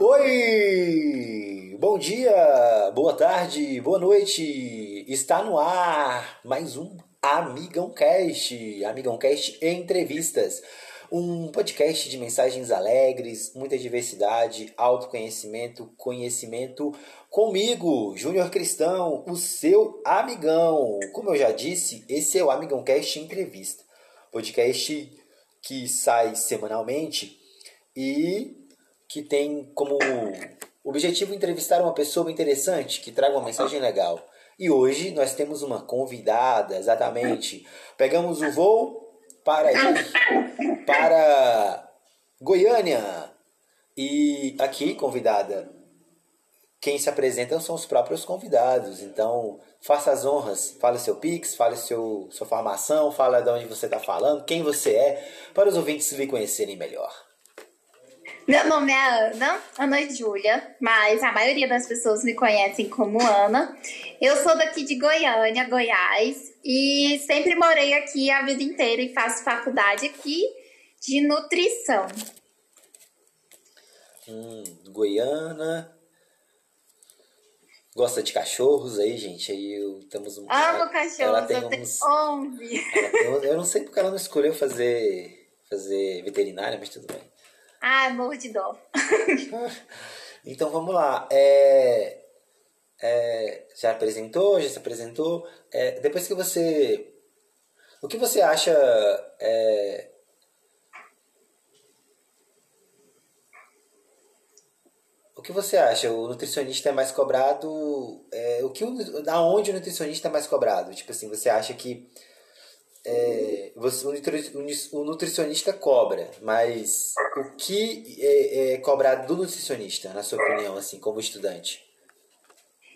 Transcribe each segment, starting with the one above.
Oi! Bom dia, boa tarde, boa noite. Está no ar mais um Amigão Cast, Amigão Cast Entrevistas. Um podcast de mensagens alegres, muita diversidade, autoconhecimento, conhecimento comigo, Júnior Cristão, o seu amigão. Como eu já disse, esse é o Amigão Cast Entrevista. Podcast que sai semanalmente e que tem como objetivo entrevistar uma pessoa interessante que traga uma mensagem legal. E hoje nós temos uma convidada, exatamente. Pegamos o voo para para Goiânia. E aqui, convidada, quem se apresenta são os próprios convidados. Então, faça as honras, fale seu Pix, fale seu, sua formação, fale de onde você está falando, quem você é, para os ouvintes lhe conhecerem melhor. Meu nome é Ana, Ana Júlia, mas a maioria das pessoas me conhecem como Ana. Eu sou daqui de Goiânia, Goiás, e sempre morei aqui a vida inteira e faço faculdade aqui de nutrição. Hum, Goiânia. Gosta de cachorros aí, gente? Aí eu, temos um. Amo cachorros, ela tem eu uns, tenho 11. Eu, eu não sei porque ela não escolheu fazer, fazer veterinária, mas tudo bem. Ah, morro de dó. então vamos lá. É, é, já apresentou, já se apresentou. É, depois que você. O que você acha. É, o que você acha? O nutricionista é mais cobrado. É, o que, aonde o nutricionista é mais cobrado? Tipo assim, você acha que é, você, o nutricionista cobra, mas o que é, é, cobrado do nutricionista, na sua opinião, assim, como estudante?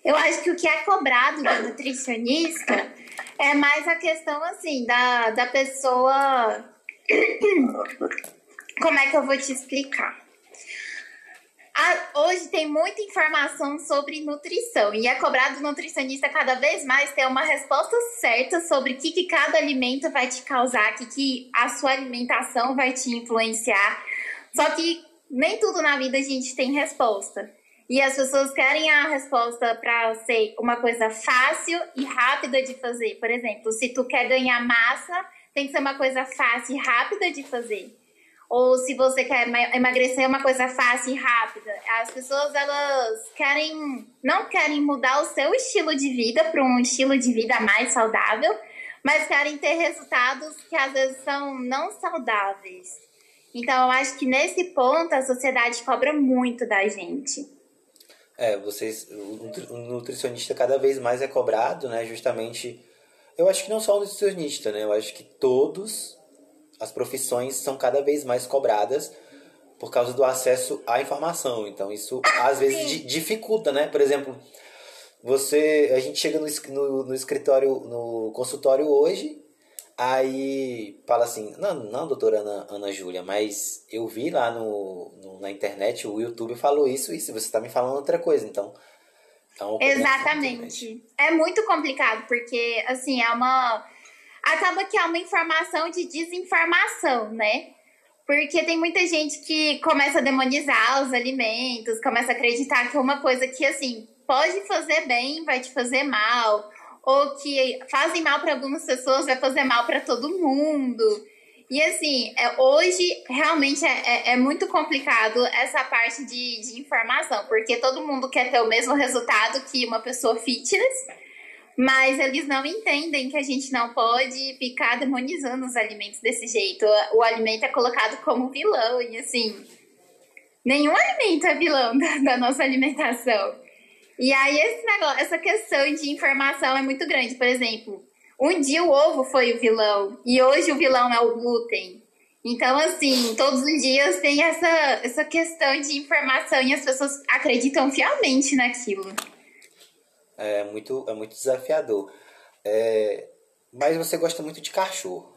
Eu acho que o que é cobrado do nutricionista é mais a questão, assim, da, da pessoa. Como é que eu vou te explicar? Hoje tem muita informação sobre nutrição e é cobrado do nutricionista cada vez mais ter uma resposta certa sobre o que, que cada alimento vai te causar, o que, que a sua alimentação vai te influenciar. Só que nem tudo na vida a gente tem resposta. E as pessoas querem a resposta para ser uma coisa fácil e rápida de fazer. Por exemplo, se tu quer ganhar massa, tem que ser uma coisa fácil e rápida de fazer ou se você quer emagrecer é uma coisa fácil e rápida. As pessoas elas querem não querem mudar o seu estilo de vida para um estilo de vida mais saudável, mas querem ter resultados que às vezes são não saudáveis. Então eu acho que nesse ponto a sociedade cobra muito da gente. É, vocês o nutricionista cada vez mais é cobrado, né? Justamente eu acho que não só o nutricionista, né? Eu acho que todos as profissões são cada vez mais cobradas por causa do acesso à informação. Então isso às vezes dificulta, né? Por exemplo, você a gente chega no, no, no escritório, no consultório hoje, aí fala assim, não, não, doutora Ana, Ana Júlia, mas eu vi lá no, no, na internet, o YouTube falou isso e se você está me falando outra coisa, então é Exatamente. É muito complicado, porque assim, é uma acaba que é uma informação de desinformação, né? Porque tem muita gente que começa a demonizar os alimentos, começa a acreditar que uma coisa que, assim, pode fazer bem vai te fazer mal, ou que fazem mal para algumas pessoas vai fazer mal para todo mundo. E assim, é, hoje realmente é, é, é, muito complicado essa parte de, de informação, porque todo mundo quer ter o mesmo resultado que uma pessoa fitness, mas eles não entendem que a gente não pode ficar demonizando os alimentos desse jeito. O alimento é colocado como vilão e assim, nenhum alimento é vilão da, da nossa alimentação. E aí esse negócio, essa questão de informação é muito grande. Por exemplo, um dia o ovo foi o vilão e hoje o vilão é o glúten. Então, assim, todos os dias tem essa, essa questão de informação e as pessoas acreditam fielmente naquilo é muito, é muito desafiador. É, mas você gosta muito de cachorro.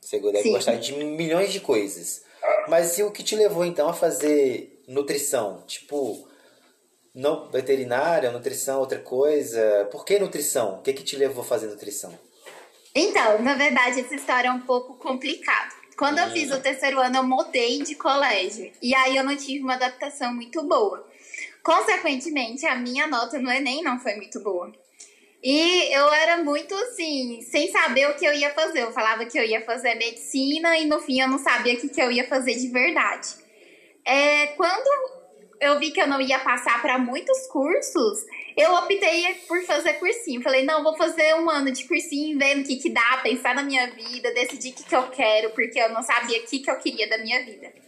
Você deve Sim. gostar de milhões de coisas. Mas e o que te levou então a fazer nutrição? Tipo, não veterinária, nutrição, outra coisa? Por que nutrição? O que, que te levou a fazer nutrição? Então, na verdade, essa história é um pouco complicada. Quando eu fiz o terceiro ano, eu mudei de colégio. E aí eu não tive uma adaptação muito boa. Consequentemente, a minha nota no Enem não foi muito boa. E eu era muito assim, sem saber o que eu ia fazer. Eu falava que eu ia fazer medicina e no fim eu não sabia o que, que eu ia fazer de verdade. É, quando eu vi que eu não ia passar para muitos cursos, eu optei por fazer cursinho. Falei, não, vou fazer um ano de cursinho, vendo o que, que dá, pensar na minha vida, decidir o que, que eu quero, porque eu não sabia o que, que eu queria da minha vida.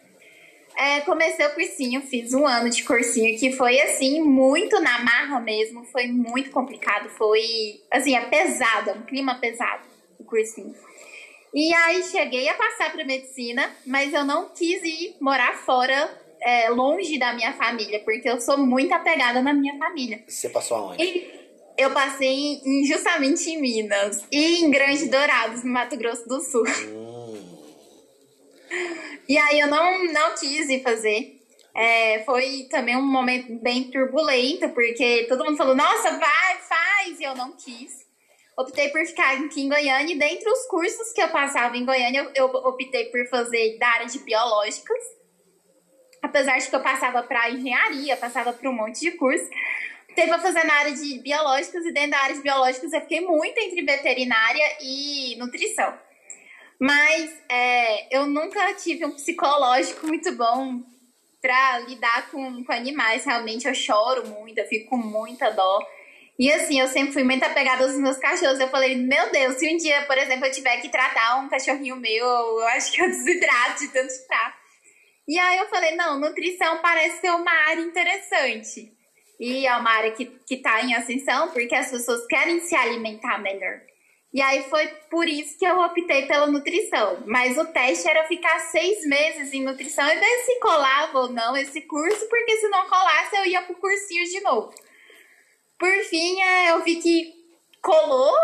É, comecei o cursinho, fiz um ano de cursinho que foi assim, muito na marra mesmo, foi muito complicado, foi assim, é pesado, é um clima pesado o cursinho. E aí cheguei a passar para medicina, mas eu não quis ir morar fora, é, longe da minha família, porque eu sou muito apegada na minha família. Você passou aonde? E eu passei em, justamente em Minas e em Grande Dourados, no Mato Grosso do Sul. Hum. E aí eu não, não quis ir fazer. É, foi também um momento bem turbulento, porque todo mundo falou, nossa, vai, faz, e eu não quis. Optei por ficar aqui em Goiânia, e dentre os cursos que eu passava em Goiânia, eu, eu optei por fazer da área de biológicas. Apesar de que eu passava para engenharia, passava para um monte de curso. Optei para fazer na área de biológicas, e dentro da área de biológicas eu fiquei muito entre veterinária e nutrição. Mas é, eu nunca tive um psicológico muito bom para lidar com, com animais. Realmente eu choro muito, eu fico com muita dó. E assim, eu sempre fui muito apegada aos meus cachorros. Eu falei, meu Deus, se um dia, por exemplo, eu tiver que tratar um cachorrinho meu, eu acho que eu desidrato de tanto estar. E aí eu falei, não, nutrição parece ser uma área interessante. E é uma área que, que tá em ascensão, porque as pessoas querem se alimentar melhor. E aí foi por isso que eu optei pela nutrição. Mas o teste era ficar seis meses em nutrição e ver se colava ou não esse curso, porque se não colasse eu ia pro cursinho de novo. Por fim, é, eu vi que colou,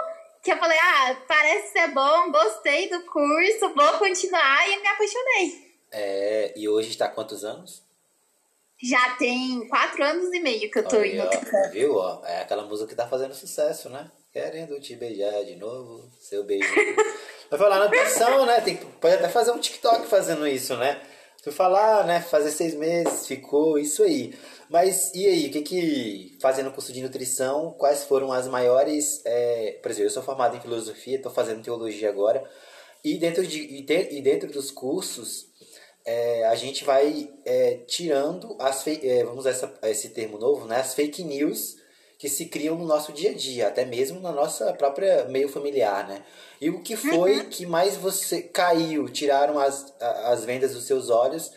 que eu falei, ah, parece ser bom, gostei do curso, vou continuar e me apaixonei. É, e hoje está quantos anos? Já tem quatro anos e meio que eu tô ó, viu? Ó, é aquela música que tá fazendo sucesso, né? Querendo te beijar de novo, seu beijo. Vai falar na nutrição, né? Tem, pode até fazer um TikTok fazendo isso, né? Fui falar, né? Fazer seis meses, ficou isso aí. Mas e aí, o que que, fazendo curso de nutrição, quais foram as maiores. É, por exemplo, eu sou formado em filosofia, estou fazendo teologia agora. E dentro, de, e, de, e dentro dos cursos, é, a gente vai é, tirando as é, vamos usar essa, esse termo novo, né? As fake news que se criam no nosso dia a dia, até mesmo na nossa própria meio familiar, né? E o que foi Uhum. que mais você caiu, tiraram as, as vendas dos seus olhos,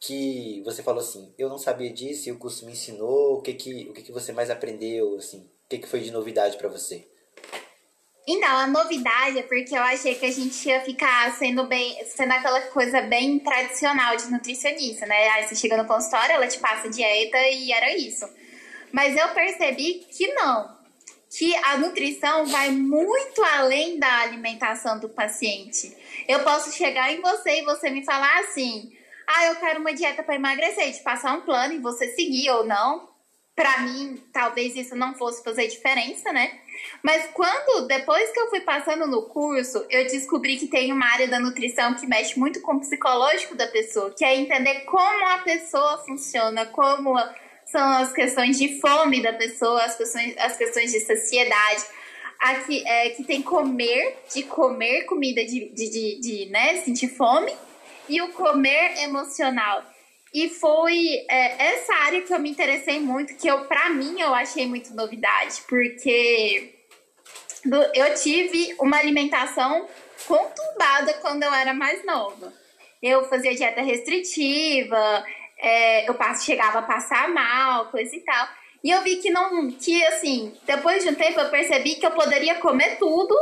que você falou assim, eu não sabia disso e o curso me ensinou, o que que, o que, que você mais aprendeu, assim, o que, que foi de novidade para você? Então, a novidade é porque eu achei que a gente ia ficar sendo bem, sendo aquela coisa bem tradicional de nutricionista, né? Aí você chega no consultório, ela te passa dieta e era isso. Mas eu percebi que não. Que a nutrição vai muito além da alimentação do paciente. Eu posso chegar em você e você me falar assim: ah, eu quero uma dieta para emagrecer, te passar um plano e você seguir ou não. Pra mim, talvez isso não fosse fazer diferença, né? Mas quando, depois que eu fui passando no curso, eu descobri que tem uma área da nutrição que mexe muito com o psicológico da pessoa, que é entender como a pessoa funciona, como são as questões de fome da pessoa, as questões, as questões de saciedade. Aqui, é, que tem comer, de comer comida, de, de, de, de né, sentir fome, e o comer emocional. E foi é, essa área que eu me interessei muito, que eu, pra mim, eu achei muito novidade, porque eu tive uma alimentação conturbada quando eu era mais nova. Eu fazia dieta restritiva, é, eu chegava a passar mal, coisa e tal. E eu vi que não, que assim, depois de um tempo eu percebi que eu poderia comer tudo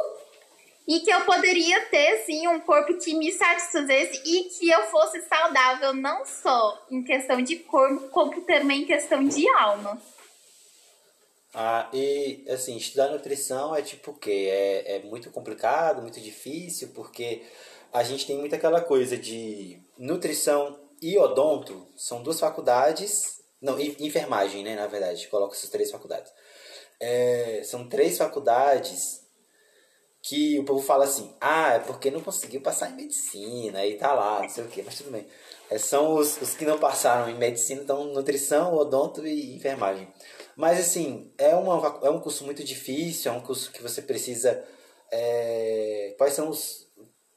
e que eu poderia ter sim um corpo que me satisfazesse e que eu fosse saudável não só em questão de corpo, como também em questão de alma. Ah, e assim, estudar nutrição é tipo o quê? É, é muito complicado, muito difícil, porque a gente tem muito aquela coisa de nutrição e odonto, são duas faculdades, não, en- enfermagem, né, na verdade, coloca essas três faculdades. É, são três faculdades que o povo fala assim, ah, é porque não conseguiu passar em medicina e tá lá, não sei o quê, mas tudo bem. É, são os, os que não passaram em medicina, então nutrição, odonto e enfermagem. Mas assim, é, uma, é um curso muito difícil, é um curso que você precisa. É, quais são os.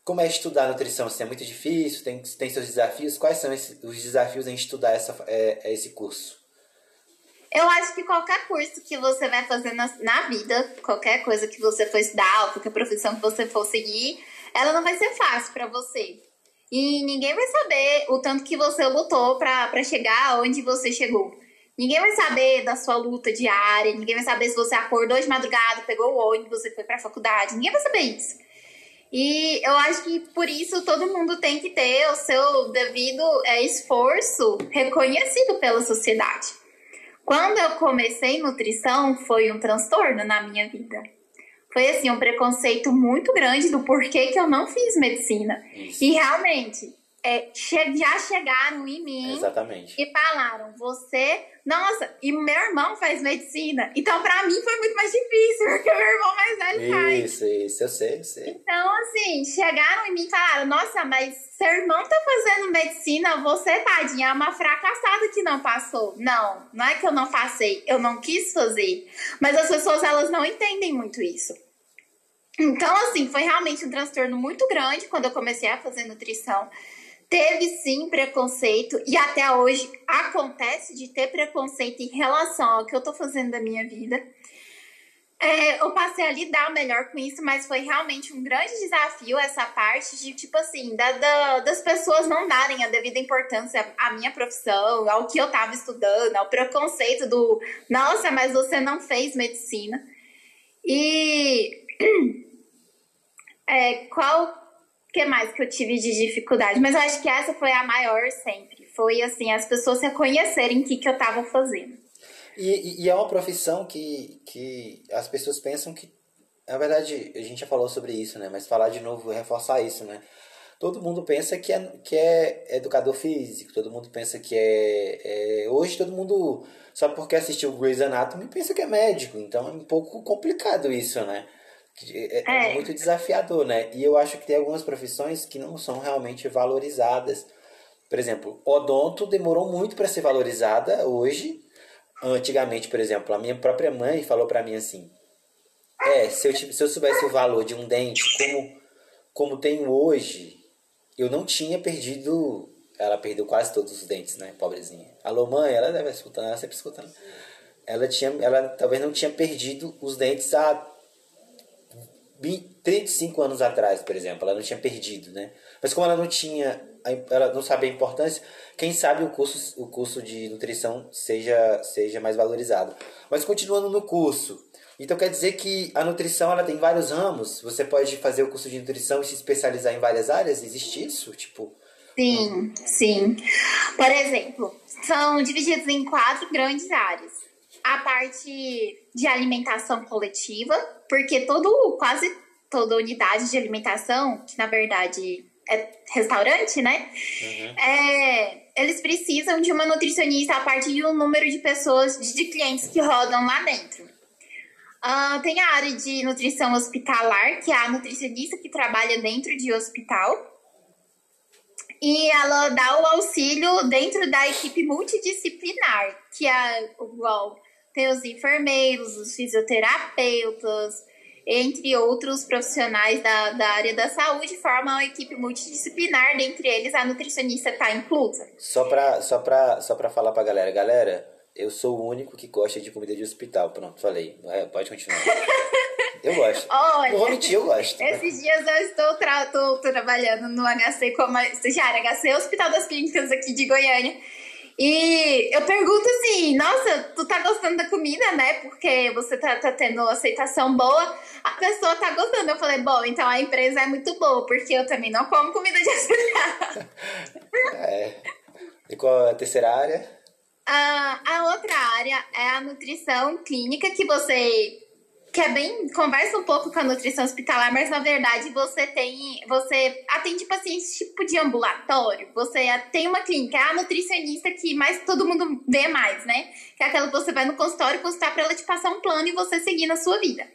Como é estudar nutrição? Assim, é muito difícil, tem, tem seus desafios. Quais são esse, os desafios em estudar essa, é, esse curso? Eu acho que qualquer curso que você vai fazer na, na vida, qualquer coisa que você for estudar, qualquer profissão que você for seguir, ela não vai ser fácil para você. E ninguém vai saber o tanto que você lutou para chegar onde você chegou. Ninguém vai saber da sua luta diária, ninguém vai saber se você acordou de madrugada, pegou o ônibus e foi para a faculdade. Ninguém vai saber isso. E eu acho que por isso todo mundo tem que ter o seu devido é, esforço reconhecido pela sociedade. Quando eu comecei nutrição, foi um transtorno na minha vida. Foi assim, um preconceito muito grande do porquê que eu não fiz medicina. E realmente, é, che já chegaram em mim Exatamente. e falaram: você, nossa, e meu irmão faz medicina. Então, para mim, foi muito mais difícil, porque meu irmão mais velho isso, faz. Isso, isso, eu sei, eu sei. Então, assim, chegaram em mim e falaram: nossa, mas seu irmão tá fazendo medicina, você, tadinha, é uma fracassada que não passou. Não, não é que eu não passei, eu não quis fazer. Mas as pessoas, elas não entendem muito isso. Então, assim, foi realmente um transtorno muito grande quando eu comecei a fazer nutrição teve sim preconceito e até hoje acontece de ter preconceito em relação ao que eu tô fazendo da minha vida. É, eu passei a lidar melhor com isso, mas foi realmente um grande desafio essa parte de, tipo assim, da, da, das pessoas não darem a devida importância à minha profissão, ao que eu tava estudando, ao preconceito do, nossa, mas você não fez medicina. E é, qual que mais que eu tive de dificuldade? Mas eu acho que essa foi a maior sempre. Foi assim, as pessoas reconhecerem o que, que eu estava fazendo. E, e, é uma profissão que, que as pessoas pensam que. Na verdade, a gente já falou sobre isso, né? Mas falar de novo, reforçar isso, né? Todo mundo pensa que é, que é educador físico, todo mundo pensa que é, é. Hoje todo mundo, só porque assistiu Grey's Anatomy, pensa que é médico. Então é um pouco complicado isso, né? É, é, é, muito desafiador, né? E eu acho que tem algumas profissões que não são realmente valorizadas. Por exemplo, odonto demorou muito para ser valorizada hoje. Antigamente, por exemplo, a minha própria mãe falou para mim assim: É, se eu, se eu soubesse o valor de um dente como, como tenho hoje, eu não tinha perdido. Ela perdeu quase todos os dentes, né? Pobrezinha. Alô, mãe, ela deve escutando, ela sempre escutando. Ela, tinha, ela talvez não tinha perdido os dentes há 35 anos atrás, por exemplo, ela não tinha perdido, né? Mas como ela não tinha, ela não sabia a importância, quem sabe o curso, o curso de nutrição seja, seja mais valorizado. Mas continuando no curso, então quer dizer que a nutrição ela tem vários ramos. Você pode fazer o curso de nutrição e se especializar em várias áreas. Existe isso, tipo? Sim, sim. Por exemplo, são divididos em quatro grandes áreas. A parte de alimentação coletiva, porque todo, quase toda unidade de alimentação, que na verdade é restaurante, né? Uhum. É, eles precisam de uma nutricionista a partir de um número de pessoas, de clientes que rodam lá dentro. Uh, tem a área de nutrição hospitalar, que é a nutricionista que trabalha dentro de hospital. E ela dá o auxílio dentro da equipe multidisciplinar, que é igual tem os enfermeiros, os fisioterapeutas, entre outros profissionais da, da área da saúde, formam uma equipe multidisciplinar, dentre eles a nutricionista está inclusa. Só para só pra, só pra falar pra galera, galera, eu sou o único que gosta de comida de hospital. Pronto, falei. Pode continuar. Eu gosto. Olha, não vou mentir, eu gosto. Esses dias eu estou tra tô trabalhando no HC como estagiária, HC Hospital das Clínicas aqui de Goiânia. E eu pergunto assim, nossa, tu tá gostando da comida, né? Porque você tá, tá tendo aceitação boa. A pessoa tá gostando. Eu falei, bom, então a empresa é muito boa, porque eu também não como comida de hospital. é. E qual é a terceira área? a a outra área é a nutrição clínica, que você que é bem conversa um pouco com a nutrição hospitalar, mas na verdade você tem você atende pacientes tipo de ambulatório. Você tem uma clínica, é a nutricionista que mais todo mundo vê mais, né? Que é aquela que você vai no consultório consultar para ela te passar um plano e você seguir na sua vida.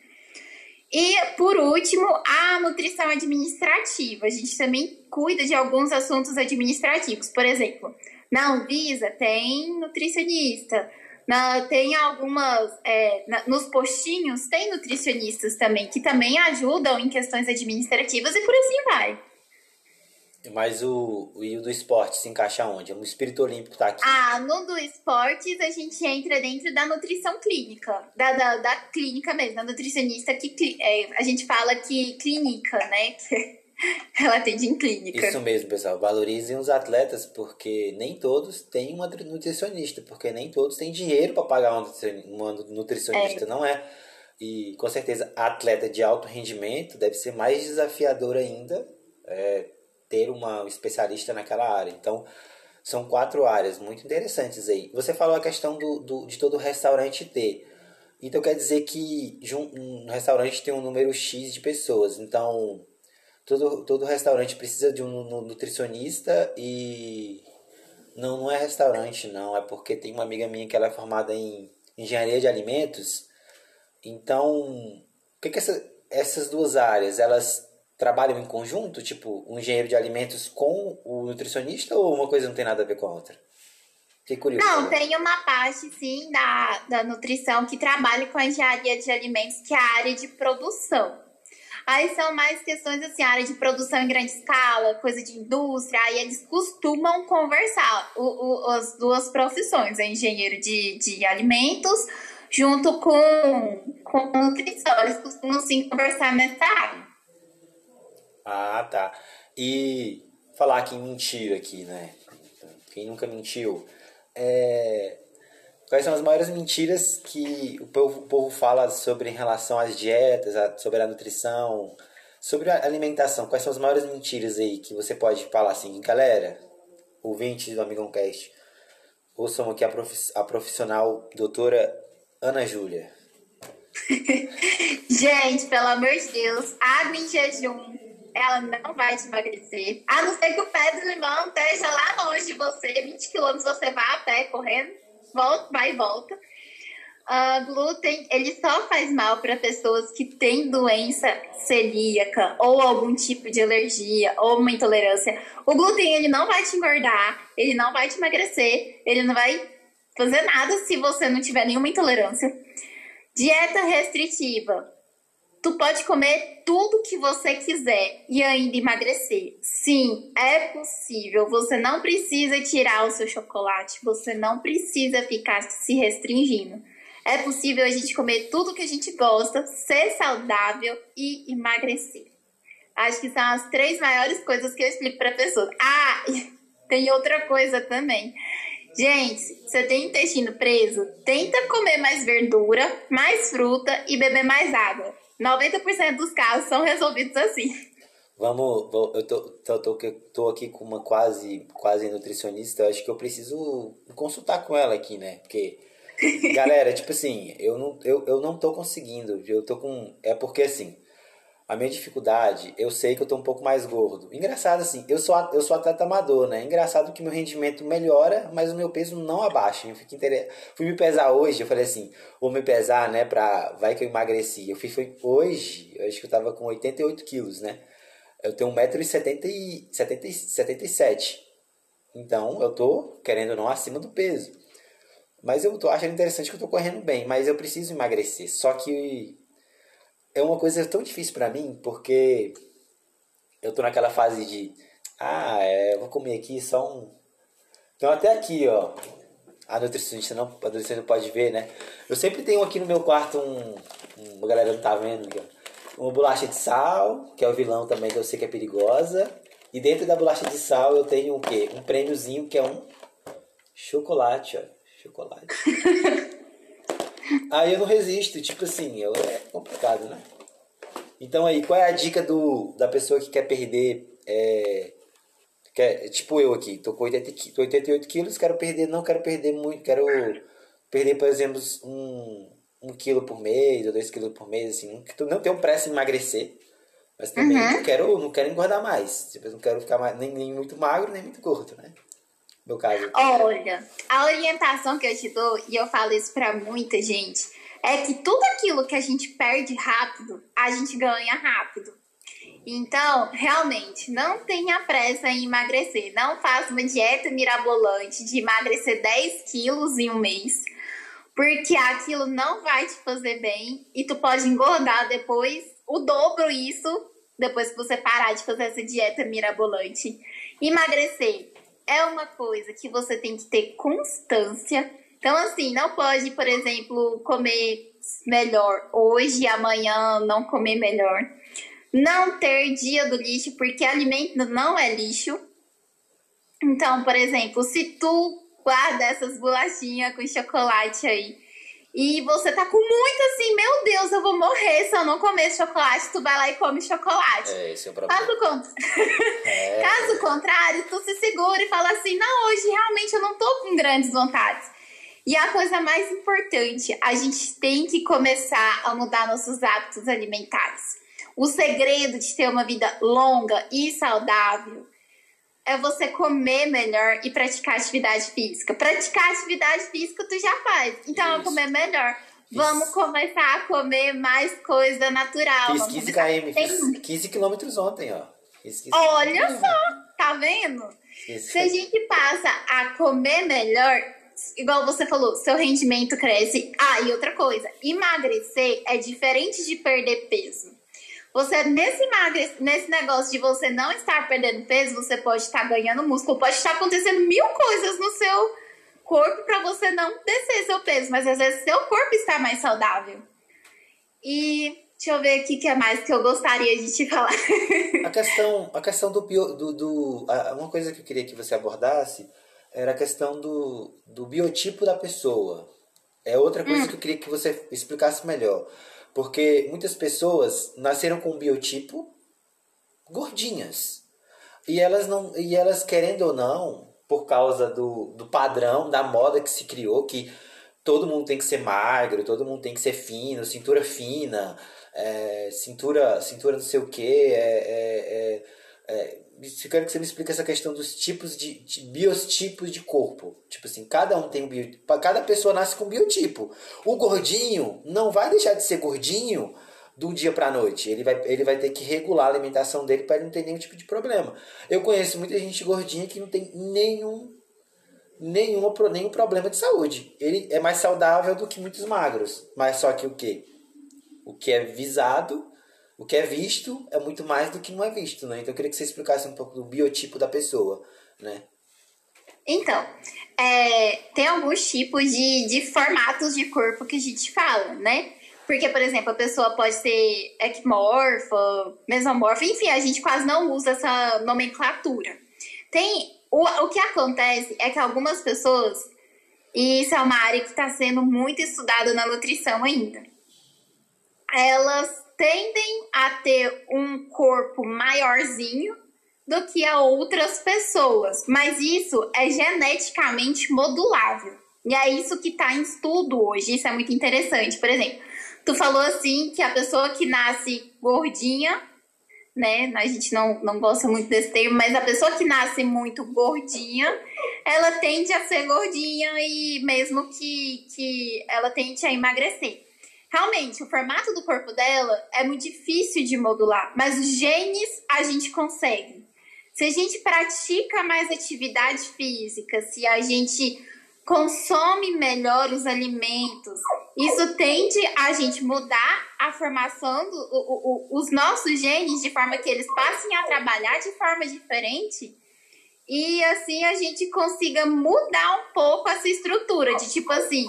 E, por último, a nutrição administrativa. A gente também cuida de alguns assuntos administrativos. Por exemplo, na Anvisa tem nutricionista. Na, tem algumas. É, na, nos postinhos tem nutricionistas também, que também ajudam em questões administrativas e por assim vai. Mas o, o, e o do esporte se encaixa onde? O espírito olímpico tá aqui. Ah, no do esportes a gente entra dentro da nutrição clínica. Da, da, da clínica mesmo, da nutricionista que é, a gente fala que clínica, né? Ela atende em clínica. Isso mesmo, pessoal. Valorizem os atletas, porque nem todos têm uma nutricionista, porque nem todos têm dinheiro para pagar uma nutricionista, é. não é? E com certeza, atleta de alto rendimento deve ser mais desafiador ainda. É, ter uma especialista naquela área. Então, são quatro áreas muito interessantes aí. Você falou a questão do, do de todo restaurante ter. Então, quer dizer que um restaurante tem um número X de pessoas. Então, todo, todo restaurante precisa de um nutricionista e não, não é restaurante, não. É porque tem uma amiga minha que ela é formada em engenharia de alimentos. Então, o que, que essa, essas duas áreas, elas trabalham em conjunto? Tipo, um engenheiro de alimentos com o nutricionista ou uma coisa não tem nada a ver com a outra? Fiquei curioso. Não, tem uma parte, sim, da, da nutrição que trabalha com a engenharia de alimentos, que é a área de produção. Aí são mais questões assim, área de produção em grande escala, coisa de indústria, aí eles costumam conversar, o, o, as duas profissões, engenheiro de, de alimentos junto com, com nutrição, eles costumam sim conversar nessa área. Ah, tá. E falar aqui mentira aqui, né? Quem nunca mentiu. É... Quais são as maiores mentiras que o povo, o povo fala sobre em relação às dietas, a, sobre a nutrição, sobre a alimentação? Quais são as maiores mentiras aí que você pode falar assim, galera, ouvintes do Amigão Cast, ouçam aqui a, prof, a profissional doutora Ana Júlia. Gente, pelo amor de Deus, água em jejum ela não vai te emagrecer. A não ser que o pé de limão esteja lá longe de você, 20 quilômetros você vai a pé correndo, volta, vai e volta. Uh, glúten, ele só faz mal para pessoas que têm doença celíaca ou algum tipo de alergia ou uma intolerância. O glúten, ele não vai te engordar, ele não vai te emagrecer, ele não vai fazer nada se você não tiver nenhuma intolerância. Dieta restritiva tu pode comer tudo que você quiser e ainda emagrecer. Sim, é possível. Você não precisa tirar o seu chocolate, você não precisa ficar se restringindo. É possível a gente comer tudo que a gente gosta, ser saudável e emagrecer. Acho que são as três maiores coisas que eu explico para pessoas. Ah, tem outra coisa também. Gente, você tem intestino preso? Tenta comer mais verdura, mais fruta e beber mais água. 90% dos casos são resolvidos assim. Vamos, eu tô, tô, tô, tô aqui com uma quase, quase nutricionista, eu acho que eu preciso consultar com ela aqui, né? Porque, galera, tipo assim, eu não, eu, eu não tô conseguindo, eu tô com... É porque, assim, a minha dificuldade, eu sei que eu tô um pouco mais gordo. Engraçado assim, eu sou, eu sou atleta amador, né? Engraçado que meu rendimento melhora, mas o meu peso não abaixa. Eu fico inter... Fui me pesar hoje, eu falei assim, vou me pesar, né, pra... Vai que eu emagreci. Eu fui, foi hoje, eu acho que eu tava com 88 quilos, né? Eu tenho 1,77m. Então, eu tô, querendo ou não, acima do peso. Mas eu tô achando interessante que eu tô correndo bem, mas eu preciso emagrecer. Só que é uma coisa tão difícil para mim, porque eu tô naquela fase de, ah, é, vou comer aqui só um. Então até aqui, ó. A nutricionista não, a nutricionista não pode ver, né? Eu sempre tenho aqui no meu quarto um. um a galera não tá vendo. Uma bolacha de sal, que é o vilão também, que eu sei que é perigosa. E dentro da bolacha de sal eu tenho o quê? Um prêmiozinho que é um chocolate, ó. Chocolate. Aí eu não resisto, tipo assim, eu, é complicado, né? Então aí, qual é a dica do, da pessoa que quer perder. É, quer, tipo eu aqui, tô com 80, tô 88 quilos, quero perder, não quero perder muito, quero perder, por exemplo, um, um quilo por mês ou dois quilos por mês, assim, não tenho pressa em emagrecer. Mas também uhum. não, quero, não quero engordar mais. Tipo, não quero ficar mais, nem, nem muito magro, nem muito gordo, né? Meu caso. Olha, a orientação que eu te dou, e eu falo isso pra muita gente, é que tudo aquilo que a gente perde rápido, a gente ganha rápido. Então, realmente, não tenha pressa em emagrecer. Não faça uma dieta mirabolante de emagrecer 10 quilos em um mês, porque aquilo não vai te fazer bem e tu pode engordar depois o dobro isso depois que você parar de fazer essa dieta mirabolante. Emagrecer é uma coisa que você tem que ter constância. Então, assim, não pode, por exemplo, comer melhor hoje e amanhã não comer melhor. Não ter dia do lixo, porque alimento não é lixo. Então, por exemplo, se tu guarda essas bolachinhas com chocolate aí e você tá com muito assim, meu Deus, eu vou morrer se eu não comer chocolate. Tu vai lá e come chocolate. É, esse é o problema. Caso, é. Caso contrário, tu se segura e fala assim: não, hoje realmente eu não tô com grandes vontades. E a coisa mais importante, a gente tem que começar a mudar nossos hábitos alimentares. O segredo de ter uma vida longa e saudável é você comer melhor e praticar atividade física. Praticar atividade física tu já faz, então é comer melhor. Vamos começar a comer mais coisa natural. Fiz 15 km, fiz 15 quilômetros ontem, ó. Olha só, tá vendo? Se a gente passa a comer melhor, igual você falou, seu rendimento cresce. Ah, e outra coisa, emagrecer é diferente de perder peso. Você, nesse, magre, nesse negócio de você não estar perdendo peso, você pode estar ganhando músculo, pode estar acontecendo mil coisas no seu corpo para você não descer seu peso, mas às vezes seu corpo está mais saudável. E deixa eu ver aqui o que é mais que eu gostaria de te falar. A questão, a questão do, bio, do, do uma coisa que eu queria que você abordasse era a questão do, do biotipo da pessoa. É outra coisa hum. que eu queria que você explicasse melhor. Porque muitas pessoas nasceram com um biotipo gordinhas. E elas não. E elas, querendo ou não, por causa do, do padrão, da moda que se criou, que todo mundo tem que ser magro, todo mundo tem que ser fino, cintura fina, é, cintura, cintura não sei o que, é, é, é, eu quero que você me explique essa questão dos tipos de, de biotipos de corpo. Tipo assim, cada um tem um biotipo. Cada pessoa nasce com um biotipo. O gordinho não vai deixar de ser gordinho do dia para noite. Ele vai, ele vai ter que regular a alimentação dele para ele não ter nenhum tipo de problema. Eu conheço muita gente gordinha que não tem nenhum nenhum, nenhum problema de saúde. Ele é mais saudável do que muitos magros. Mas só que o que? O que é visado o que é visto é muito mais do que não é visto, né? Então eu queria que você explicasse um pouco do biotipo da pessoa, né? Então, é, tem alguns tipos de, de formatos de corpo que a gente fala, né? Porque, por exemplo, a pessoa pode ser ecmorfa, mesomorfa, enfim, a gente quase não usa essa nomenclatura. Tem o, o que acontece é que algumas pessoas, e isso é uma área que está sendo muito estudada na nutrição ainda, elas tendem a ter um corpo maiorzinho do que a outras pessoas, mas isso é geneticamente modulável. E é isso que está em estudo hoje, isso é muito interessante. Por exemplo, tu falou assim que a pessoa que nasce gordinha, né? A gente não, não gosta muito desse termo, mas a pessoa que nasce muito gordinha, ela tende a ser gordinha e mesmo que, que ela tente a emagrecer. Realmente, o formato do corpo dela é muito difícil de modular, mas os genes a gente consegue. Se a gente pratica mais atividade física, se a gente consome melhor os alimentos, isso tende a gente mudar a formação dos os nossos genes de forma que eles passem a trabalhar de forma diferente e assim a gente consiga mudar um pouco essa estrutura de tipo assim,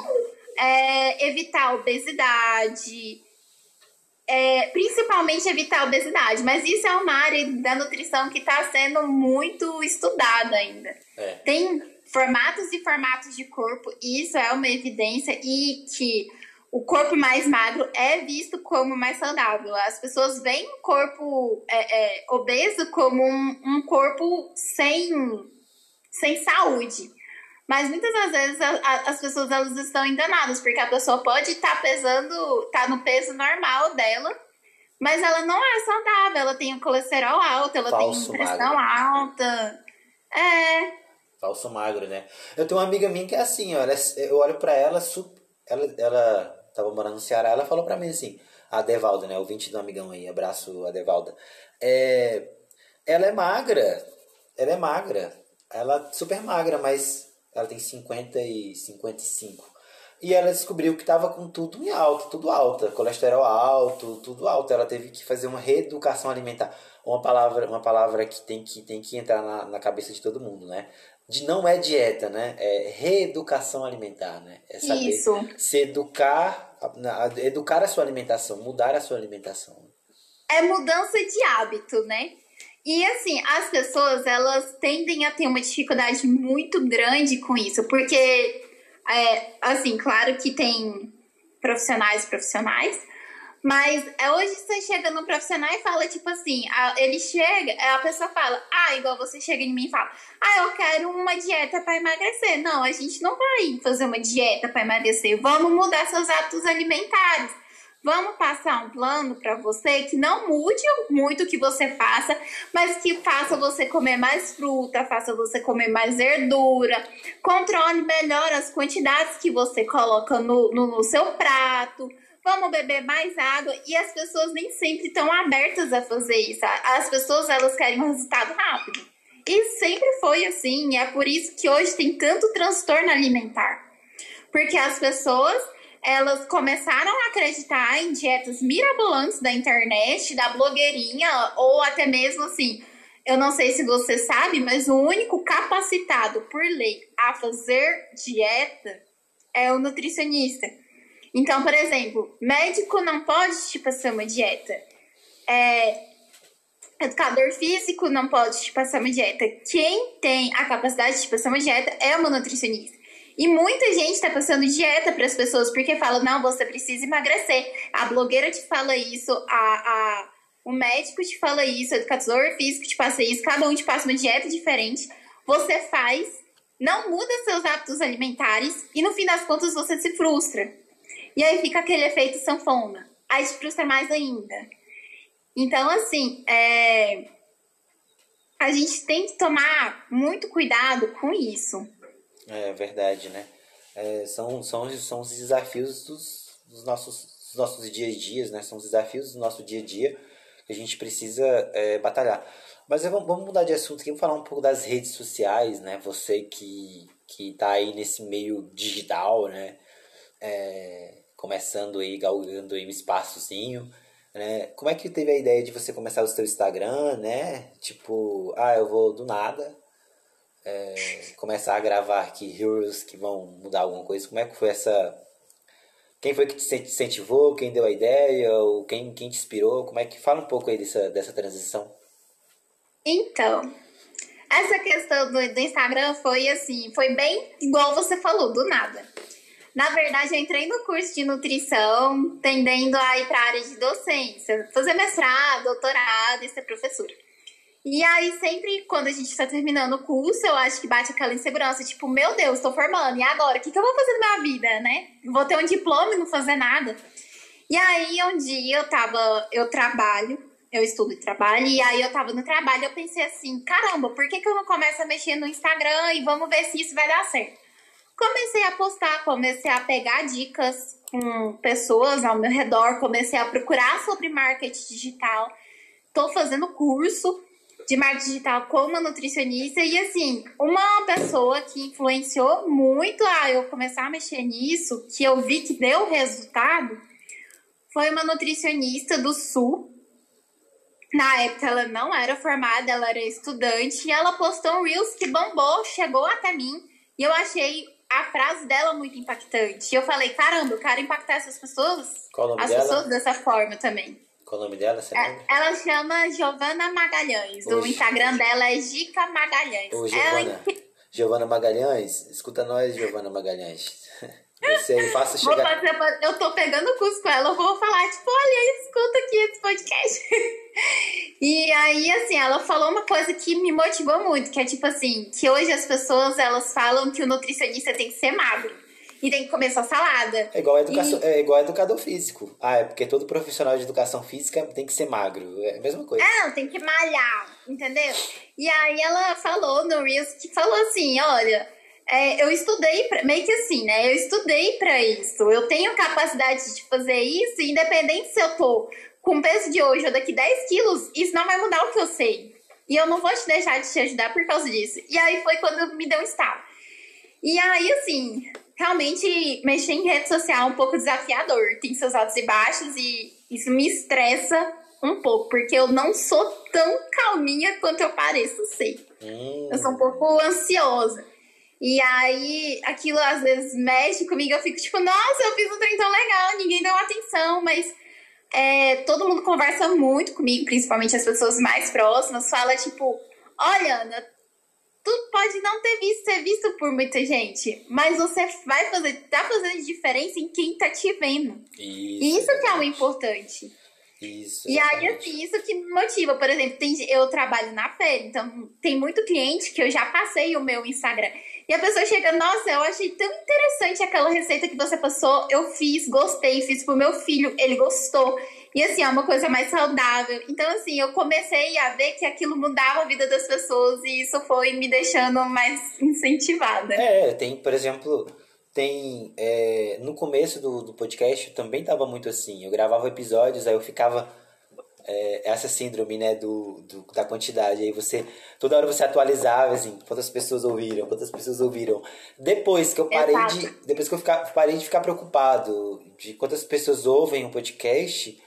é, evitar obesidade, é, principalmente evitar obesidade, mas isso é uma área da nutrição que está sendo muito estudada ainda. É. Tem formatos e formatos de corpo, isso é uma evidência, e que o corpo mais magro é visto como mais saudável. As pessoas veem o corpo é, é, obeso como um, um corpo sem, sem saúde. Mas muitas das vezes a, a, as pessoas elas estão enganadas, porque a pessoa pode estar tá pesando, tá no peso normal dela, mas ela não é saudável, ela tem o colesterol alto, ela Falso tem pressão magro. alta. É. Falso magro, né? Eu tenho uma amiga minha que é assim, ó, ela, é, eu olho para ela, ela, ela tava morando no Ceará, ela falou pra mim assim, a Devalda, né? O 20 do amigão aí, abraço a Devalda. É, ela é magra, ela é magra, ela é super magra, mas ela tem 50 e 55. E ela descobriu que estava com tudo em alta, tudo alta, colesterol alto, tudo alto. Ela teve que fazer uma reeducação alimentar, uma palavra, uma palavra que tem que tem que entrar na, na cabeça de todo mundo, né? De não é dieta, né? É reeducação alimentar, né? É saber Isso. se educar, educar a sua alimentação, mudar a sua alimentação. É mudança de hábito, né? E assim, as pessoas, elas tendem a ter uma dificuldade muito grande com isso, porque é, assim, claro que tem profissionais profissionais, mas é, hoje você chega no profissional e fala, tipo assim, ele chega, a pessoa fala, ah, igual você chega em mim e fala, ah, eu quero uma dieta para emagrecer. Não, a gente não vai fazer uma dieta para emagrecer, vamos mudar seus hábitos alimentares. Vamos passar um plano para você que não mude muito o que você faça, mas que faça você comer mais fruta, faça você comer mais verdura, controle melhor as quantidades que você coloca no, no, no seu prato. Vamos beber mais água e as pessoas nem sempre estão abertas a fazer isso. As pessoas elas querem um resultado rápido. E sempre foi assim, é por isso que hoje tem tanto transtorno alimentar. Porque as pessoas elas começaram a acreditar em dietas mirabolantes da internet, da blogueirinha, ou até mesmo assim. Eu não sei se você sabe, mas o único capacitado por lei a fazer dieta é o nutricionista. Então, por exemplo, médico não pode te passar uma dieta. É, educador físico não pode te passar uma dieta. Quem tem a capacidade de te passar uma dieta é uma nutricionista. E muita gente está passando dieta para as pessoas porque fala: não, você precisa emagrecer. A blogueira te fala isso, a, a, o médico te fala isso, o educador físico te passa isso, cada um te passa uma dieta diferente. Você faz, não muda seus hábitos alimentares e no fim das contas você se frustra. E aí fica aquele efeito sanfona. Aí te frustra mais ainda. Então, assim, é... a gente tem que tomar muito cuidado com isso. É verdade, né? É, são, são, são os desafios dos, dos, nossos, dos nossos dia a dias, né? São os desafios do nosso dia a dia que a gente precisa é, batalhar. Mas vamos, mudar de assunto aqui, vamos falar um pouco das redes sociais, né? Você que, que tá aí nesse meio digital, né? É, começando aí, galgando aí um espaçozinho, né? Como é que teve a ideia de você começar o seu Instagram, né? Tipo, ah, eu vou do nada, é, começar a gravar aqui Heroes que vão mudar alguma coisa. Como é que foi essa. Quem foi que te incentivou? Quem deu a ideia? Ou quem, quem te inspirou? Como é que. Fala um pouco aí dessa, dessa transição. Então, essa questão do, do Instagram foi assim, foi bem igual você falou, do nada. Na verdade, eu entrei no curso de nutrição, tendendo a ir para a área de docência, fazer mestrado, doutorado e ser professora. E aí, sempre quando a gente está terminando o curso, eu acho que bate aquela insegurança, tipo, meu Deus, estou formando, e agora? O que, que eu vou fazer na minha vida, né? Vou ter um diploma e não fazer nada. E aí, um dia eu tava, eu trabalho, eu estudo e trabalho, e aí eu tava no trabalho eu pensei assim, caramba, por que, que eu não começo a mexer no Instagram e vamos ver se isso vai dar certo? Comecei a postar, comecei a pegar dicas com pessoas ao meu redor, comecei a procurar sobre marketing digital, tô fazendo curso, de marketing digital com uma nutricionista. E assim, uma pessoa que influenciou muito a eu começar a mexer nisso, que eu vi que deu resultado, foi uma nutricionista do Sul. Na época ela não era formada, ela era estudante, e ela postou um Reels que bombou, chegou até mim, e eu achei a frase dela muito impactante. E eu falei, caramba, eu quero impactar essas pessoas, as dela? pessoas dessa forma também. Qual o nome dela? Você é, ela chama Giovana Magalhães. O Instagram dela é Gica Magalhães. Ô, Giovana, ela... Giovana Magalhães, escuta nós, Giovana Magalhães. Você aí, faça chegar. Fazer, eu tô pegando curso com ela, eu vou falar, tipo, olha, escuta aqui esse podcast. e aí, assim, ela falou uma coisa que me motivou muito, que é tipo assim, que hoje as pessoas, elas falam que o nutricionista tem que ser magro e tem que comer só salada. É igual, e... é igual educador físico. Ah, é porque todo profissional de educação física tem que ser magro. É a mesma coisa. É, não, tem que malhar, entendeu? E aí ela falou no Reels que falou assim: olha, é, eu estudei, pra, meio que assim, né? Eu estudei para isso. Eu tenho capacidade de fazer isso, independente se eu tô com peso de hoje ou daqui 10 quilos, isso não vai mudar o que eu sei. E eu não vou te deixar de te ajudar por causa disso. E aí foi quando me deu um estalo. E aí, assim, realmente mexer em rede social é um pouco desafiador. Tem seus altos e baixos e isso me estressa um pouco, porque eu não sou tão calminha quanto eu pareço ser. Hum. Eu sou um pouco ansiosa. E aí, aquilo às vezes mexe comigo, eu fico tipo, nossa, eu fiz um trem tão legal, ninguém deu atenção, mas é, todo mundo conversa muito comigo, principalmente as pessoas mais próximas, fala tipo, olha, Ana, tu pode não ter visto, ser visto por muita gente, mas você vai fazer, tá fazendo diferença em quem tá te vendo. Isso, isso que é o importante. Isso. E aí, assim, isso que me motiva. Por exemplo, tem, eu trabalho na feira, então tem muito cliente que eu já passei o meu Instagram. E a pessoa chega, nossa, eu achei tão interessante aquela receita que você passou, eu fiz, gostei, fiz pro meu filho, ele gostou. E assim, é uma coisa mais saudável. Então, assim, eu comecei a ver que aquilo mudava a vida das pessoas e isso foi me deixando mais incentivada. É, tem, por exemplo, tem. É, no começo do, do podcast também tava muito assim. Eu gravava episódios, aí eu ficava é, essa síndrome, né, do, do, da quantidade. Aí você, toda hora você atualizava, assim, quantas pessoas ouviram, quantas pessoas ouviram. Depois que eu parei Exato. de, depois que eu ficar, parei de ficar preocupado de quantas pessoas ouvem o um podcast,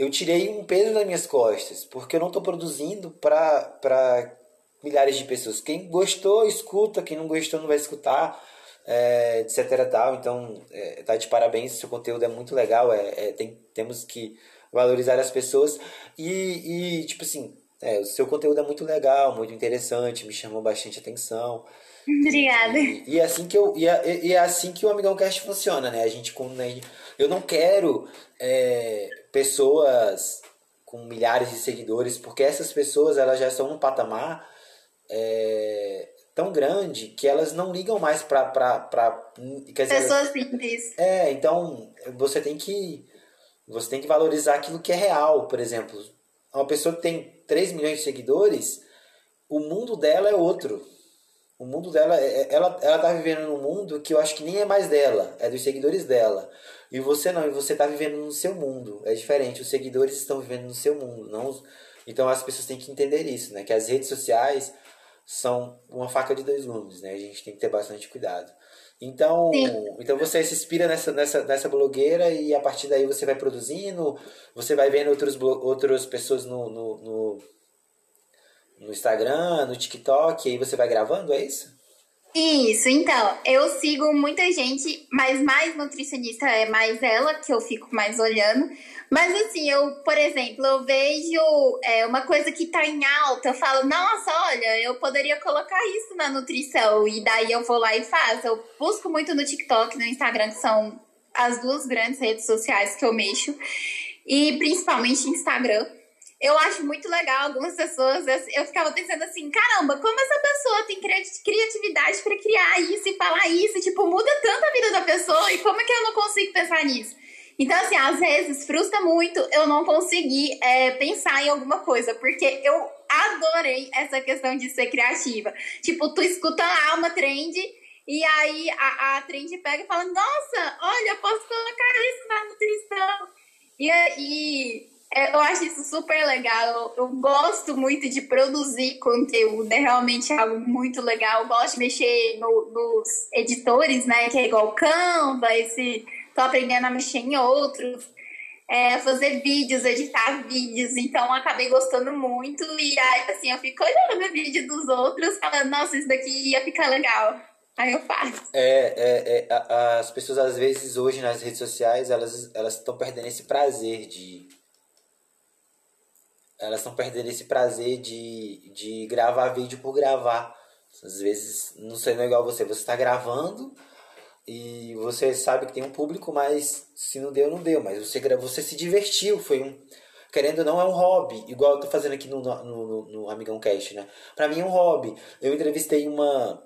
eu tirei um peso das minhas costas, porque eu não estou produzindo para milhares de pessoas. Quem gostou, escuta, quem não gostou, não vai escutar. É, etc tal então é, tá de parabéns seu conteúdo é muito legal é, é tem, temos que valorizar as pessoas. E, e tipo assim, é, o seu conteúdo é muito legal, muito interessante, me chamou bastante atenção. Obrigada. E, e, é assim que eu, e, é, e é assim que o Amigão Cast funciona, né? A gente, com, né, eu não quero é, pessoas com milhares de seguidores, porque essas pessoas elas já estão num patamar é, tão grande que elas não ligam mais para para pessoas simples. É, então você tem que você tem que valorizar aquilo que é real. Por exemplo, uma pessoa que tem 3 milhões de seguidores, o mundo dela é outro. O mundo dela, é, é, ela, ela tá vivendo num mundo que eu acho que nem é mais dela, é dos seguidores dela. E você não, e você tá vivendo no seu mundo. É diferente, os seguidores estão vivendo no seu mundo. não Então as pessoas têm que entender isso, né? Que as redes sociais são uma faca de dois gumes, né? A gente tem que ter bastante cuidado. Então, então você se inspira nessa, nessa, nessa blogueira e a partir daí você vai produzindo, você vai vendo outros, outras pessoas no, no, no, no Instagram, no TikTok, e aí você vai gravando, é isso? Isso, então, eu sigo muita gente, mas mais nutricionista é mais ela, que eu fico mais olhando. Mas assim, eu, por exemplo, eu vejo é, uma coisa que tá em alta, eu falo, nossa, olha, eu poderia colocar isso na nutrição. E daí eu vou lá e faço. Eu busco muito no TikTok, no Instagram, que são as duas grandes redes sociais que eu mexo. E principalmente Instagram. Eu acho muito legal algumas pessoas. Eu ficava pensando assim: caramba, como essa pessoa tem criatividade para criar isso e falar isso? Tipo, muda tanto a vida da pessoa e como é que eu não consigo pensar nisso? Então, assim, às vezes frustra muito eu não conseguir é, pensar em alguma coisa, porque eu adorei essa questão de ser criativa. Tipo, tu escuta lá uma trend e aí a, a trend pega e fala: Nossa, olha, posso colocar isso na nutrição. E, e eu acho isso super legal. Eu, gosto muito de produzir conteúdo, é realmente algo muito legal. Eu gosto de mexer no, nos editores, né? Que é igual Canva, esse tô aprendendo a mexer em outros, é, fazer vídeos, editar vídeos, então acabei gostando muito e aí assim, eu fico olhando o vídeo dos outros, falando, nossa, isso daqui ia ficar legal. Aí eu faço. É, é, é as pessoas às vezes hoje nas redes sociais, elas estão perdendo esse prazer de elas estão perdendo esse prazer de, de gravar vídeo por gravar. Às vezes, não sei, não é igual você, você está gravando, e você sabe que tem um público, mas se não deu, não deu. Mas você, você se divertiu, foi um. Querendo ou não, é um hobby, igual eu tô fazendo aqui no, no, no, no Amigão Cast, né? Pra mim é um hobby. Eu entrevistei uma,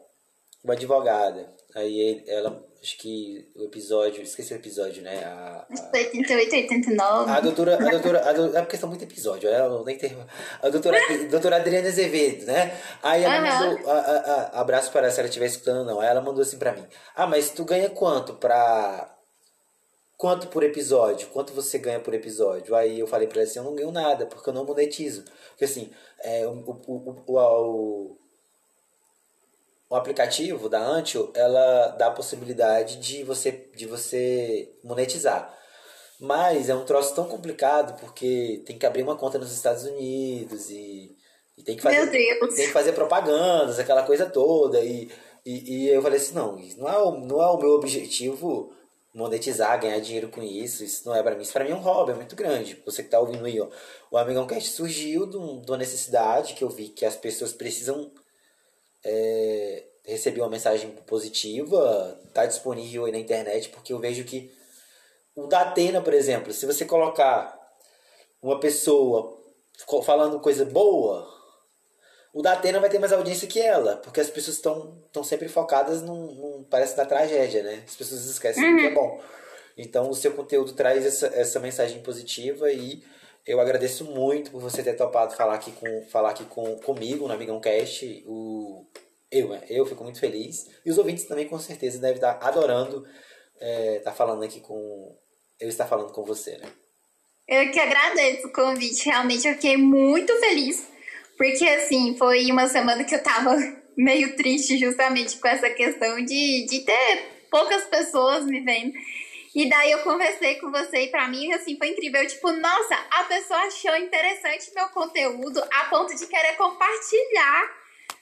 uma advogada. Aí ela, acho que o episódio, esqueci o episódio, né? A, a... 88, 89. A doutora, a doutora, a doutora, é porque são muito episódios, eu nem tenho. A doutora, a doutora Adriana Azevedo, né? Aí ela uhum. mandou, a, a, abraço para ela se ela estiver escutando, não. Aí ela mandou assim pra mim: Ah, mas tu ganha quanto pra. Quanto por episódio? Quanto você ganha por episódio? Aí eu falei pra ela assim: Eu não ganho nada, porque eu não monetizo. Porque assim, é, o, o, o, o o aplicativo da Antio, ela dá a possibilidade de você, de você monetizar. Mas é um troço tão complicado porque tem que abrir uma conta nos Estados Unidos e, e tem, que fazer, tem que fazer propagandas, aquela coisa toda. E, e, e eu falei assim, não, não é, o, não é o meu objetivo monetizar, ganhar dinheiro com isso. Isso não é para mim. Isso para mim é um hobby, é muito grande. Você que tá ouvindo aí, ó. O Amigão Cast surgiu de, uma necessidade que eu vi que as pessoas precisam é, recebi uma mensagem positiva, tá disponível aí na internet, porque eu vejo que o da Atena, por exemplo, se você colocar uma pessoa falando coisa boa, o da Atena vai ter mais audiência que ela, porque as pessoas estão sempre focadas num, num, parece na tragédia, né? As pessoas esquecem uhum. que é uhum. bom. Então o seu conteúdo traz essa, essa mensagem positiva e eu agradeço muito por você ter topado falar aqui, com, falar aqui com, comigo no Amigão Cast. O, eu, né? eu fico muito feliz. E os ouvintes também, com certeza, devem estar adorando estar é, tá falando aqui com. Eu estar falando com você, né? Eu que agradeço o convite. Realmente eu fiquei muito feliz. Porque, assim, foi uma semana que eu tava meio triste justamente com essa questão de, de ter poucas pessoas me vendo. E daí eu conversei com você e pra mim, assim, foi incrível. Tipo, nossa, a pessoa achou interessante meu conteúdo a ponto de querer compartilhar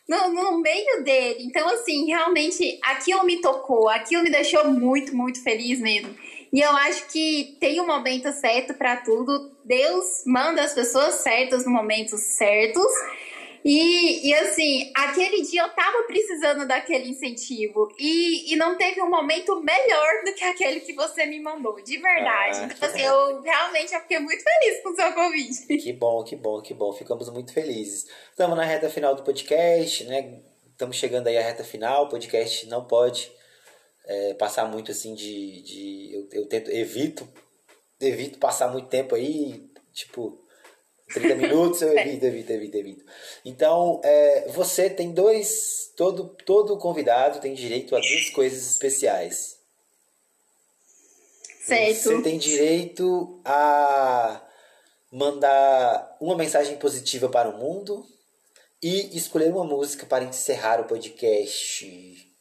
no, no meio dele. Então, assim, realmente aquilo me tocou, aquilo me deixou muito, muito feliz mesmo. E eu acho que tem um momento certo para tudo. Deus manda as pessoas certas no momentos certos. E, e assim, aquele dia eu tava precisando daquele incentivo. E, e não teve um momento melhor do que aquele que você me mandou, de verdade. Ah, então, assim, eu realmente eu fiquei muito feliz com o seu convite. Que bom, que bom, que bom. Ficamos muito felizes. Estamos na reta final do podcast, né? Estamos chegando aí à reta final. O podcast não pode é, passar muito assim de. de eu, eu tento, evito, evito passar muito tempo aí, tipo 30 minutos eu evito, evito, evito, evito. Então, é, você tem dois. Todo, todo convidado tem direito a duas coisas especiais. Certo. Você tem direito a mandar uma mensagem positiva para o mundo e escolher uma música para encerrar o podcast.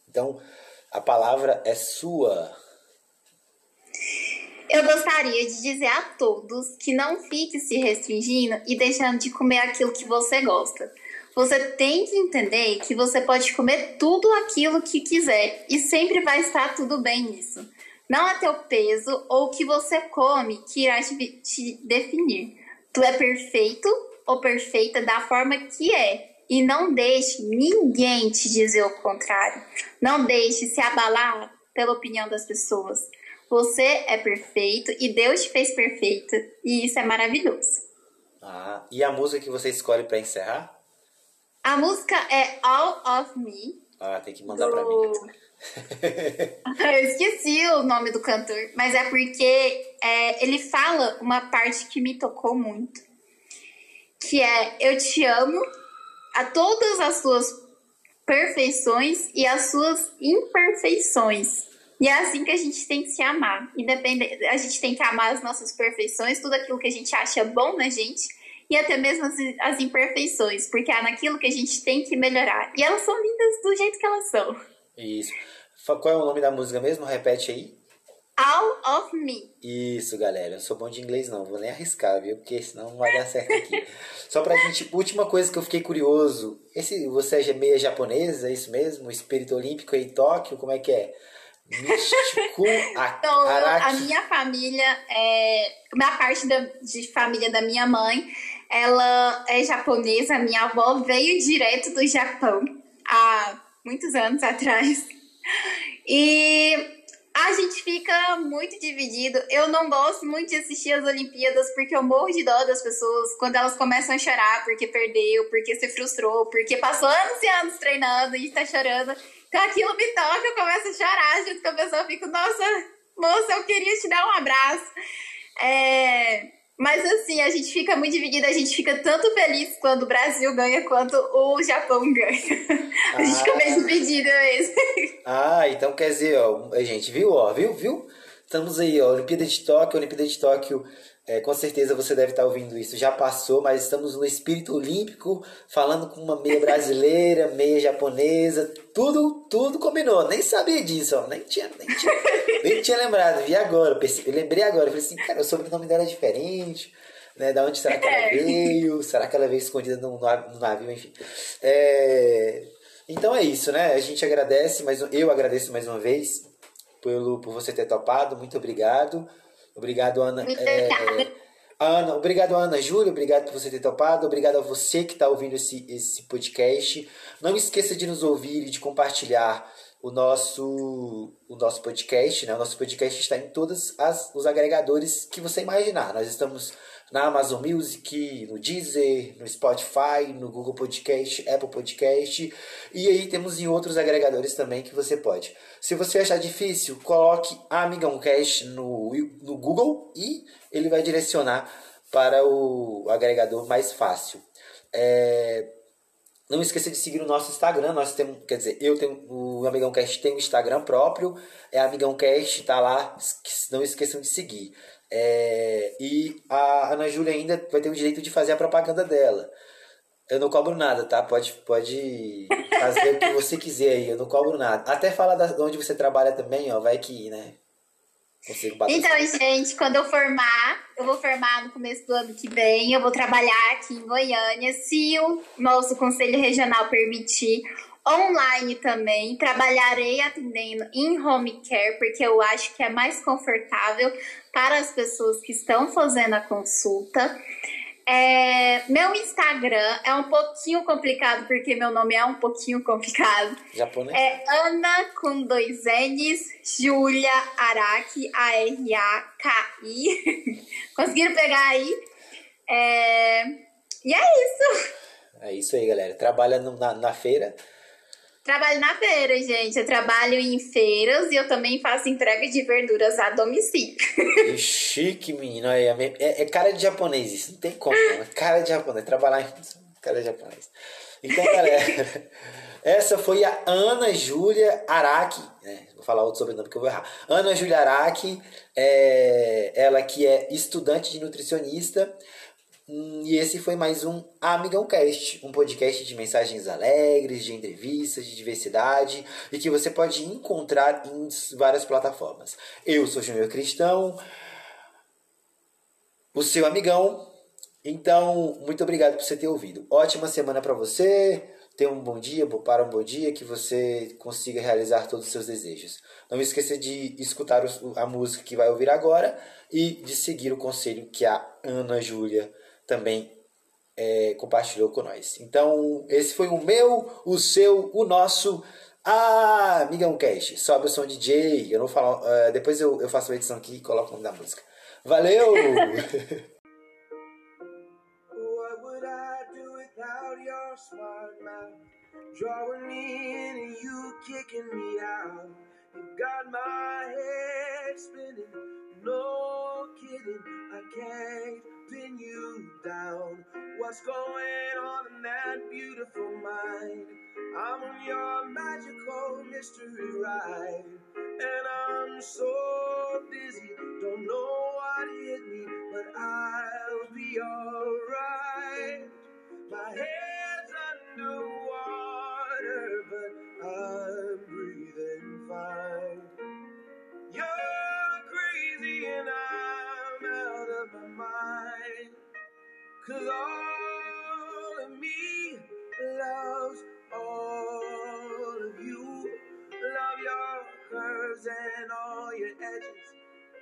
Então, a palavra é sua. Eu gostaria de dizer a todos que não fique se restringindo e deixando de comer aquilo que você gosta. Você tem que entender que você pode comer tudo aquilo que quiser e sempre vai estar tudo bem nisso. Não é teu peso ou o que você come que irá te, te definir. Tu é perfeito ou perfeita da forma que é. E não deixe ninguém te dizer o contrário. Não deixe se abalar pela opinião das pessoas. Você é perfeito e Deus te fez perfeito. E isso é maravilhoso. Ah, e a música que você escolhe para encerrar? A música é All of Me. Ah, tem que mandar do... para mim. Eu esqueci o nome do cantor, mas é porque é, ele fala uma parte que me tocou muito. Que é Eu te amo a todas as suas perfeições e as suas imperfeições. E é assim que a gente tem que se amar. Independente, a gente tem que amar as nossas perfeições, tudo aquilo que a gente acha bom na gente e até mesmo as, as imperfeições, porque é naquilo que a gente tem que melhorar. E elas são lindas do jeito que elas são. Isso. Qual é o nome da música mesmo? Repete aí. All of Me. Isso, galera. Eu sou bom de inglês, não. Vou nem arriscar, viu? Porque senão não vai dar certo aqui. Só pra gente. Última coisa que eu fiquei curioso. Esse, você é meia japonesa, é isso mesmo? Espírito olímpico em Tóquio, como é que é? Místico então, a minha família, é, uma parte da, de família da minha mãe, ela é japonesa. Minha avó veio direto do Japão há muitos anos atrás. E a gente fica muito dividido. Eu não gosto muito de assistir as Olimpíadas porque eu morro de dó das pessoas quando elas começam a chorar porque perdeu, porque se frustrou, porque passou anos e anos treinando e está chorando. Aquilo me toca, eu começo a chorar junto com a pessoa, eu fico, nossa, moça, eu queria te dar um abraço. É, mas assim, a gente fica muito dividida, a gente fica tanto feliz quando o Brasil ganha quanto o Japão ganha. A gente fica meio ah. dividida mesmo. Ah, então quer dizer, ó, a gente viu, ó, viu, viu? Estamos aí, ó, Olimpíada de Tóquio, Olimpíada de Tóquio é, com certeza você deve estar ouvindo isso, já passou, mas estamos no espírito olímpico, falando com uma meia brasileira, meia japonesa, tudo, tudo combinou. Nem sabia disso, ó, nem tinha, nem tinha, nem tinha lembrado. Vi agora, percebi, lembrei agora, falei assim, cara, o sobrenome dela é diferente, né? Da onde será que ela é. veio? Será que ela veio escondida no, no navio, enfim. É, então é isso, né? A gente agradece, mas eu agradeço mais uma vez pelo, por você ter topado, muito obrigado. Obrigado, Ana. É, Ana, obrigado, Ana Júlia. Obrigado por você ter topado. Obrigado a você que está ouvindo esse, esse podcast. Não esqueça de nos ouvir e de compartilhar o nosso, o nosso podcast. Né? O nosso podcast está em todos as, os agregadores que você imaginar. Nós estamos na Amazon Music, no Deezer, no Spotify, no Google Podcast, Apple Podcast e aí temos em outros agregadores também que você pode. Se você achar difícil, coloque Amigão Cast no, no Google e ele vai direcionar para o agregador mais fácil. É, não esqueça de seguir o nosso Instagram. Nós temos, quer dizer, eu tenho o Amigão Cast tem um Instagram próprio, é Amigão Cast, tá lá. Não esqueçam de seguir. É, e a Ana Júlia ainda vai ter o direito de fazer a propaganda dela. Eu não cobro nada, tá? Pode, pode fazer o que você quiser aí, eu não cobro nada. Até falar de onde você trabalha também, ó, vai que, né? Então, gente, quando eu formar, eu vou formar no começo do ano que vem, eu vou trabalhar aqui em Goiânia, se o nosso Conselho Regional permitir online também. Trabalharei atendendo em home care, porque eu acho que é mais confortável para as pessoas que estão fazendo a consulta. É, meu Instagram é um pouquinho complicado, porque meu nome é um pouquinho complicado. Japonês? É Ana com dois N's, Julia Araki, A-R-A-K-I. Conseguiram pegar aí? É, e é isso. É isso aí, galera. Trabalha na, na feira Trabalho na feira, gente. Eu trabalho em feiras e eu também faço entrega de verduras a domicílio. Que chique, menina. É, é, é, cara de japonês isso. Não tem como. É cara de japonês. Trabalhar em... Cara de japonês. Então, galera... essa foi a Ana Júlia Araki. Né? Vou falar outro sobrenome que eu vou errar. Ana Júlia Araki. É, ela que é estudante de nutricionista e esse foi mais um Amigão Cast, um podcast de mensagens alegres, de entrevistas, de diversidade e que você pode encontrar em várias plataformas. Eu sou Júnior Cristão, o seu amigão. Então, muito obrigado por você ter ouvido. Ótima semana para você. Tenha um bom dia, para um bom dia, que você consiga realizar todos os seus desejos. Não esqueça de escutar a música que vai ouvir agora e de seguir o conselho que a Ana Júlia também é, compartilhou com nós. Então, esse foi o meu, o seu, o nosso. Ah, Migão Cash, sobe o som DJ. Eu não falo. Uh, depois eu, eu faço a edição aqui e coloco o nome da música. Valeu! down. What's going on in that beautiful mind? I'm on your magical mystery ride, and I'm so dizzy, don't know what hit me, but I'll be alright. My head's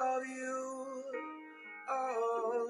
of you. Oh.